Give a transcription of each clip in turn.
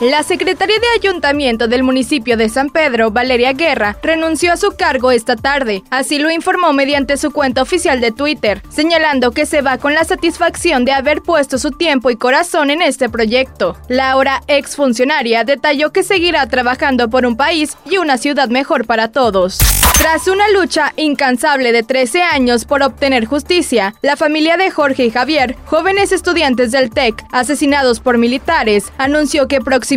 La secretaria de Ayuntamiento del municipio de San Pedro, Valeria Guerra, renunció a su cargo esta tarde. Así lo informó mediante su cuenta oficial de Twitter, señalando que se va con la satisfacción de haber puesto su tiempo y corazón en este proyecto. La ahora exfuncionaria detalló que seguirá trabajando por un país y una ciudad mejor para todos. Tras una lucha incansable de 13 años por obtener justicia, la familia de Jorge y Javier, jóvenes estudiantes del TEC asesinados por militares, anunció que próximamente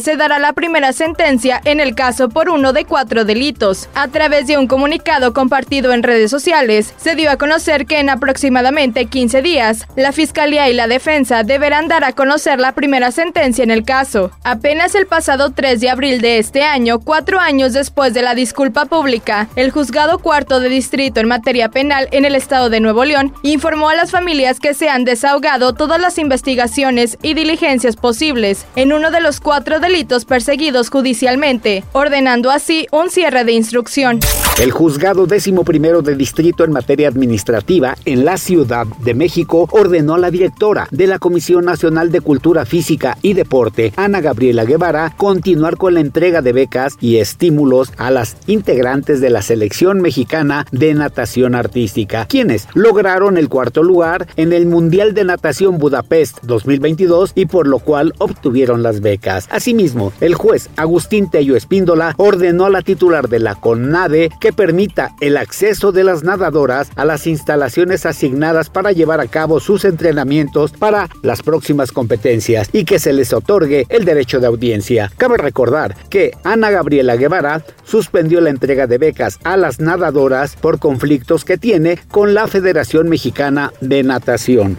se dará la primera sentencia en el caso por uno de cuatro delitos. A través de un comunicado compartido en redes sociales, se dio a conocer que en aproximadamente 15 días, la Fiscalía y la Defensa deberán dar a conocer la primera sentencia en el caso. Apenas el pasado 3 de abril de este año, cuatro años después de la disculpa pública, el juzgado cuarto de distrito en materia penal en el estado de Nuevo León informó a las familias que se han desahogado todas las investigaciones y diligencias posibles en uno de los cuatro delitos perseguidos judicialmente, ordenando así un cierre de instrucción. El juzgado décimo primero de distrito en materia administrativa en la Ciudad de México ordenó a la directora de la Comisión Nacional de Cultura Física y Deporte, Ana Gabriela Guevara, continuar con la entrega de becas y estímulos a las integrantes de la selección mexicana de natación artística, quienes lograron el cuarto lugar en el Mundial de Natación Budapest 2022 y por lo cual obtuvieron las becas. Asimismo, el juez Agustín Tello Espíndola ordenó a la titular de la CONADE permita el acceso de las nadadoras a las instalaciones asignadas para llevar a cabo sus entrenamientos para las próximas competencias y que se les otorgue el derecho de audiencia. Cabe recordar que Ana Gabriela Guevara suspendió la entrega de becas a las nadadoras por conflictos que tiene con la Federación Mexicana de Natación.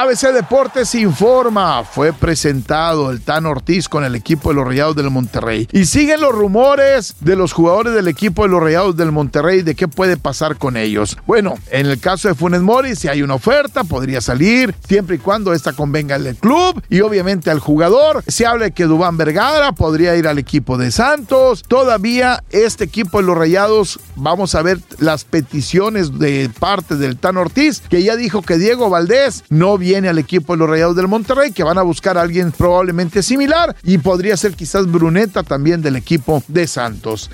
ABC Deportes informa, fue presentado el Tan Ortiz con el equipo de los Rayados del Monterrey. Y siguen los rumores de los jugadores del equipo de los Rayados del Monterrey de qué puede pasar con ellos. Bueno, en el caso de Funes Mori, si hay una oferta, podría salir, siempre y cuando esta convenga al club y obviamente al jugador. Se habla de que Dubán Vergara podría ir al equipo de Santos. Todavía este equipo de los Rayados, vamos a ver las peticiones de parte del Tan Ortiz, que ya dijo que Diego Valdés no viene viene al equipo de los Rayados del Monterrey, que van a buscar a alguien probablemente similar y podría ser quizás Bruneta también del equipo de Santos.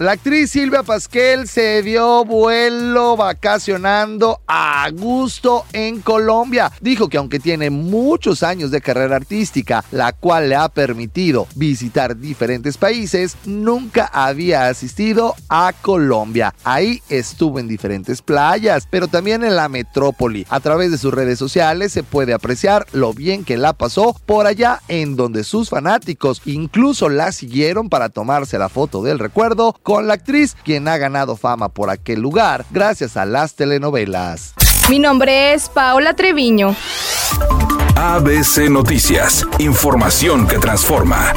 La actriz Silvia Pasquel se dio vuelo vacacionando a gusto en Colombia. Dijo que aunque tiene muchos años de carrera artística, la cual le ha permitido visitar diferentes países, nunca había asistido a Colombia. Ahí estuvo en diferentes playas, pero también en la metrópoli. A través de sus redes sociales se puede apreciar lo bien que la pasó por allá en donde sus fanáticos incluso la siguieron para tomarse la foto del recuerdo con la actriz, quien ha ganado fama por aquel lugar gracias a las telenovelas. Mi nombre es Paola Treviño. ABC Noticias, información que transforma.